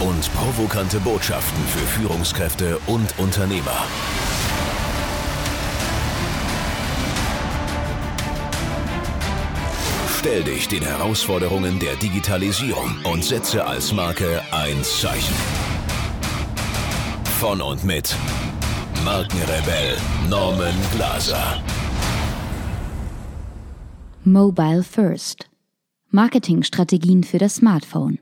und provokante Botschaften für Führungskräfte und Unternehmer. Stell dich den Herausforderungen der Digitalisierung und setze als Marke ein Zeichen. Von und mit Markenrebell Norman Glaser. Mobile First. Marketingstrategien für das Smartphone.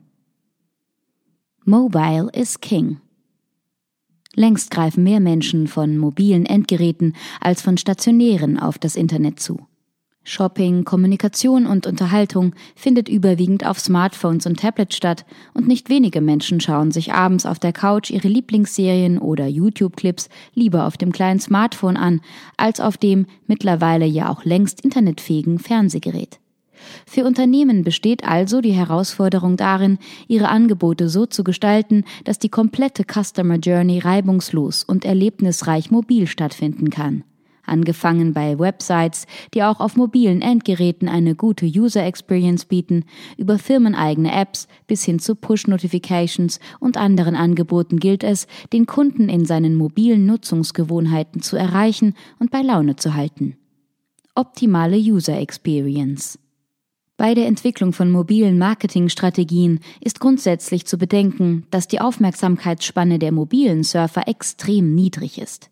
Mobile is King. Längst greifen mehr Menschen von mobilen Endgeräten als von stationären auf das Internet zu. Shopping, Kommunikation und Unterhaltung findet überwiegend auf Smartphones und Tablets statt und nicht wenige Menschen schauen sich abends auf der Couch ihre Lieblingsserien oder YouTube-Clips lieber auf dem kleinen Smartphone an, als auf dem mittlerweile ja auch längst internetfähigen Fernsehgerät. Für Unternehmen besteht also die Herausforderung darin, ihre Angebote so zu gestalten, dass die komplette Customer Journey reibungslos und erlebnisreich mobil stattfinden kann. Angefangen bei Websites, die auch auf mobilen Endgeräten eine gute User Experience bieten, über firmeneigene Apps bis hin zu Push-Notifications und anderen Angeboten gilt es, den Kunden in seinen mobilen Nutzungsgewohnheiten zu erreichen und bei Laune zu halten. Optimale User Experience bei der Entwicklung von mobilen Marketingstrategien ist grundsätzlich zu bedenken, dass die Aufmerksamkeitsspanne der mobilen Surfer extrem niedrig ist.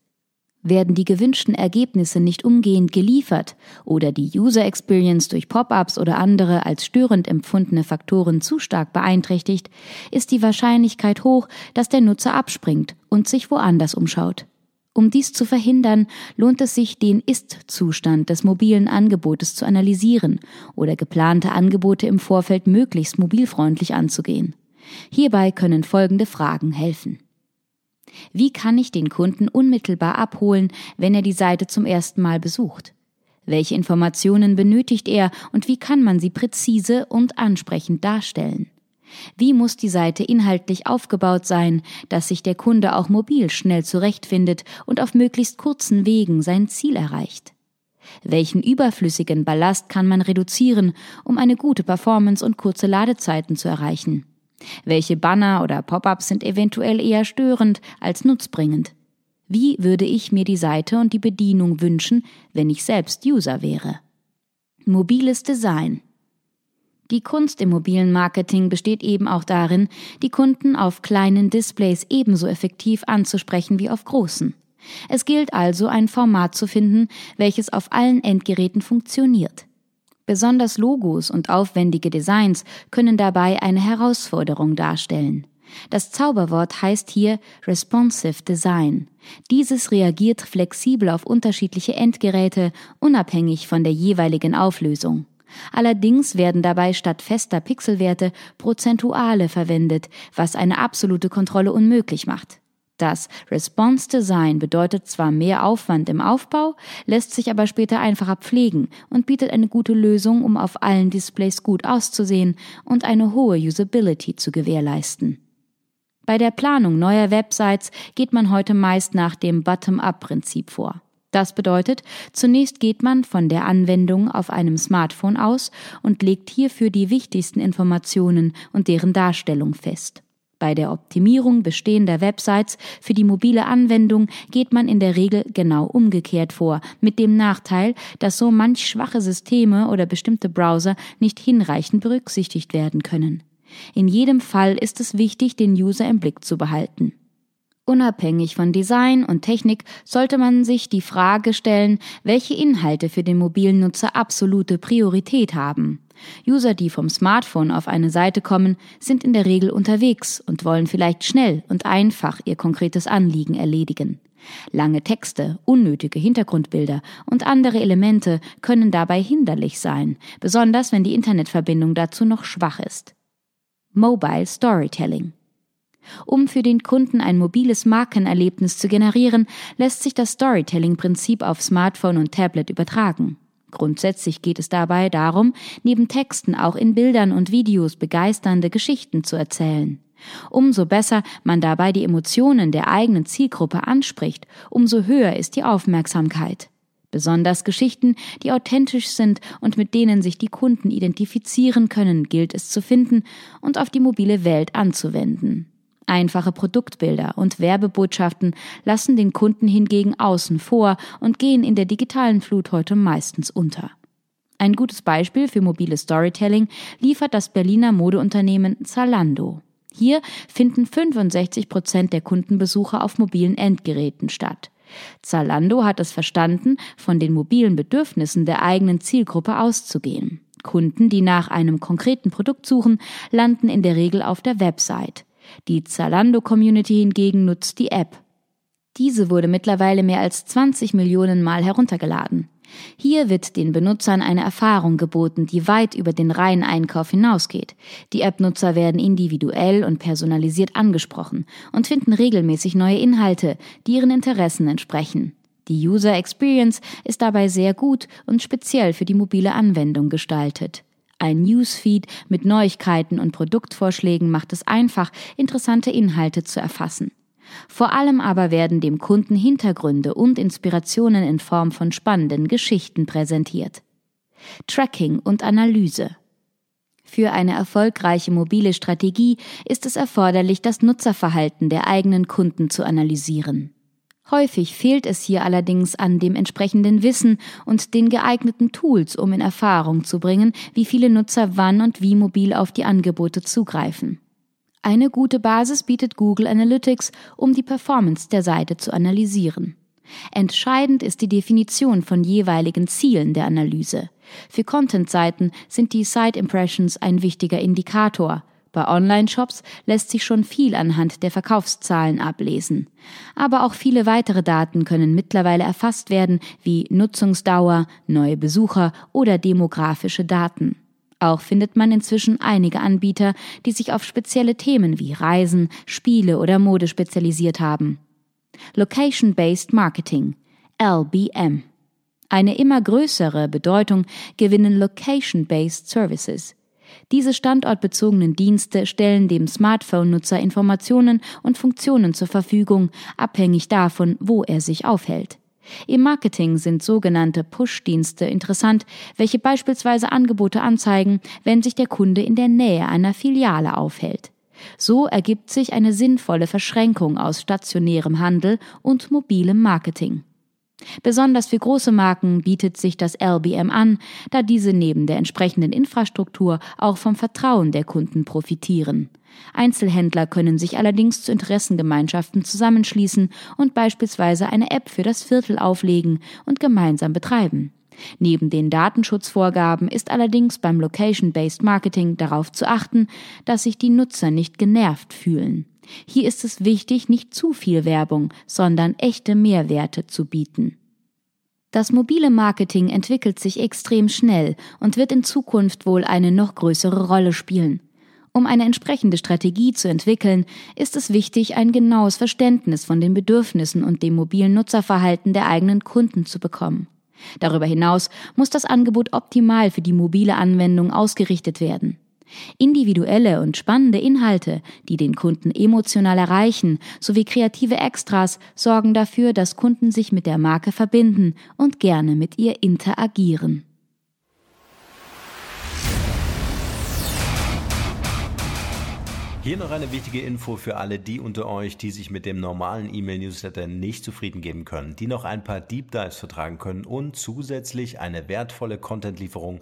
Werden die gewünschten Ergebnisse nicht umgehend geliefert oder die User Experience durch Pop-ups oder andere als störend empfundene Faktoren zu stark beeinträchtigt, ist die Wahrscheinlichkeit hoch, dass der Nutzer abspringt und sich woanders umschaut. Um dies zu verhindern, lohnt es sich, den Ist-Zustand des mobilen Angebotes zu analysieren oder geplante Angebote im Vorfeld möglichst mobilfreundlich anzugehen. Hierbei können folgende Fragen helfen. Wie kann ich den Kunden unmittelbar abholen, wenn er die Seite zum ersten Mal besucht? Welche Informationen benötigt er und wie kann man sie präzise und ansprechend darstellen? Wie muss die Seite inhaltlich aufgebaut sein, dass sich der Kunde auch mobil schnell zurechtfindet und auf möglichst kurzen Wegen sein Ziel erreicht? Welchen überflüssigen Ballast kann man reduzieren, um eine gute Performance und kurze Ladezeiten zu erreichen? Welche Banner oder Pop-ups sind eventuell eher störend als nutzbringend? Wie würde ich mir die Seite und die Bedienung wünschen, wenn ich selbst User wäre? Mobiles Design die Kunst im mobilen Marketing besteht eben auch darin, die Kunden auf kleinen Displays ebenso effektiv anzusprechen wie auf großen. Es gilt also, ein Format zu finden, welches auf allen Endgeräten funktioniert. Besonders Logos und aufwendige Designs können dabei eine Herausforderung darstellen. Das Zauberwort heißt hier Responsive Design. Dieses reagiert flexibel auf unterschiedliche Endgeräte, unabhängig von der jeweiligen Auflösung. Allerdings werden dabei statt fester Pixelwerte Prozentuale verwendet, was eine absolute Kontrolle unmöglich macht. Das Response Design bedeutet zwar mehr Aufwand im Aufbau, lässt sich aber später einfacher pflegen und bietet eine gute Lösung, um auf allen Displays gut auszusehen und eine hohe Usability zu gewährleisten. Bei der Planung neuer Websites geht man heute meist nach dem Bottom-up-Prinzip vor. Das bedeutet, zunächst geht man von der Anwendung auf einem Smartphone aus und legt hierfür die wichtigsten Informationen und deren Darstellung fest. Bei der Optimierung bestehender Websites für die mobile Anwendung geht man in der Regel genau umgekehrt vor, mit dem Nachteil, dass so manch schwache Systeme oder bestimmte Browser nicht hinreichend berücksichtigt werden können. In jedem Fall ist es wichtig, den User im Blick zu behalten. Unabhängig von Design und Technik sollte man sich die Frage stellen, welche Inhalte für den mobilen Nutzer absolute Priorität haben. User, die vom Smartphone auf eine Seite kommen, sind in der Regel unterwegs und wollen vielleicht schnell und einfach ihr konkretes Anliegen erledigen. Lange Texte, unnötige Hintergrundbilder und andere Elemente können dabei hinderlich sein, besonders wenn die Internetverbindung dazu noch schwach ist. Mobile Storytelling um für den Kunden ein mobiles Markenerlebnis zu generieren, lässt sich das Storytelling-Prinzip auf Smartphone und Tablet übertragen. Grundsätzlich geht es dabei darum, neben Texten auch in Bildern und Videos begeisternde Geschichten zu erzählen. Umso besser man dabei die Emotionen der eigenen Zielgruppe anspricht, umso höher ist die Aufmerksamkeit. Besonders Geschichten, die authentisch sind und mit denen sich die Kunden identifizieren können, gilt es zu finden und auf die mobile Welt anzuwenden. Einfache Produktbilder und Werbebotschaften lassen den Kunden hingegen außen vor und gehen in der digitalen Flut heute meistens unter. Ein gutes Beispiel für mobiles Storytelling liefert das Berliner Modeunternehmen Zalando. Hier finden 65 Prozent der Kundenbesuche auf mobilen Endgeräten statt. Zalando hat es verstanden, von den mobilen Bedürfnissen der eigenen Zielgruppe auszugehen. Kunden, die nach einem konkreten Produkt suchen, landen in der Regel auf der Website. Die Zalando-Community hingegen nutzt die App. Diese wurde mittlerweile mehr als 20 Millionen Mal heruntergeladen. Hier wird den Benutzern eine Erfahrung geboten, die weit über den reinen Einkauf hinausgeht. Die App-Nutzer werden individuell und personalisiert angesprochen und finden regelmäßig neue Inhalte, die ihren Interessen entsprechen. Die User Experience ist dabei sehr gut und speziell für die mobile Anwendung gestaltet. Ein Newsfeed mit Neuigkeiten und Produktvorschlägen macht es einfach, interessante Inhalte zu erfassen. Vor allem aber werden dem Kunden Hintergründe und Inspirationen in Form von spannenden Geschichten präsentiert. Tracking und Analyse. Für eine erfolgreiche mobile Strategie ist es erforderlich, das Nutzerverhalten der eigenen Kunden zu analysieren. Häufig fehlt es hier allerdings an dem entsprechenden Wissen und den geeigneten Tools, um in Erfahrung zu bringen, wie viele Nutzer wann und wie mobil auf die Angebote zugreifen. Eine gute Basis bietet Google Analytics, um die Performance der Seite zu analysieren. Entscheidend ist die Definition von jeweiligen Zielen der Analyse. Für Content-Seiten sind die Site Impressions ein wichtiger Indikator – bei Online-Shops lässt sich schon viel anhand der Verkaufszahlen ablesen. Aber auch viele weitere Daten können mittlerweile erfasst werden, wie Nutzungsdauer, neue Besucher oder demografische Daten. Auch findet man inzwischen einige Anbieter, die sich auf spezielle Themen wie Reisen, Spiele oder Mode spezialisiert haben. Location-Based Marketing LBM. Eine immer größere Bedeutung gewinnen Location-Based Services. Diese standortbezogenen Dienste stellen dem Smartphone-Nutzer Informationen und Funktionen zur Verfügung, abhängig davon, wo er sich aufhält. Im Marketing sind sogenannte Push-Dienste interessant, welche beispielsweise Angebote anzeigen, wenn sich der Kunde in der Nähe einer Filiale aufhält. So ergibt sich eine sinnvolle Verschränkung aus stationärem Handel und mobilem Marketing. Besonders für große Marken bietet sich das LBM an, da diese neben der entsprechenden Infrastruktur auch vom Vertrauen der Kunden profitieren. Einzelhändler können sich allerdings zu Interessengemeinschaften zusammenschließen und beispielsweise eine App für das Viertel auflegen und gemeinsam betreiben. Neben den Datenschutzvorgaben ist allerdings beim Location-Based Marketing darauf zu achten, dass sich die Nutzer nicht genervt fühlen. Hier ist es wichtig, nicht zu viel Werbung, sondern echte Mehrwerte zu bieten. Das mobile Marketing entwickelt sich extrem schnell und wird in Zukunft wohl eine noch größere Rolle spielen. Um eine entsprechende Strategie zu entwickeln, ist es wichtig, ein genaues Verständnis von den Bedürfnissen und dem mobilen Nutzerverhalten der eigenen Kunden zu bekommen. Darüber hinaus muss das Angebot optimal für die mobile Anwendung ausgerichtet werden. Individuelle und spannende Inhalte, die den Kunden emotional erreichen, sowie kreative Extras sorgen dafür, dass Kunden sich mit der Marke verbinden und gerne mit ihr interagieren. Hier noch eine wichtige Info für alle die unter euch, die sich mit dem normalen E-Mail-Newsletter nicht zufrieden geben können, die noch ein paar Deep Dives vertragen können und zusätzlich eine wertvolle Content-Lieferung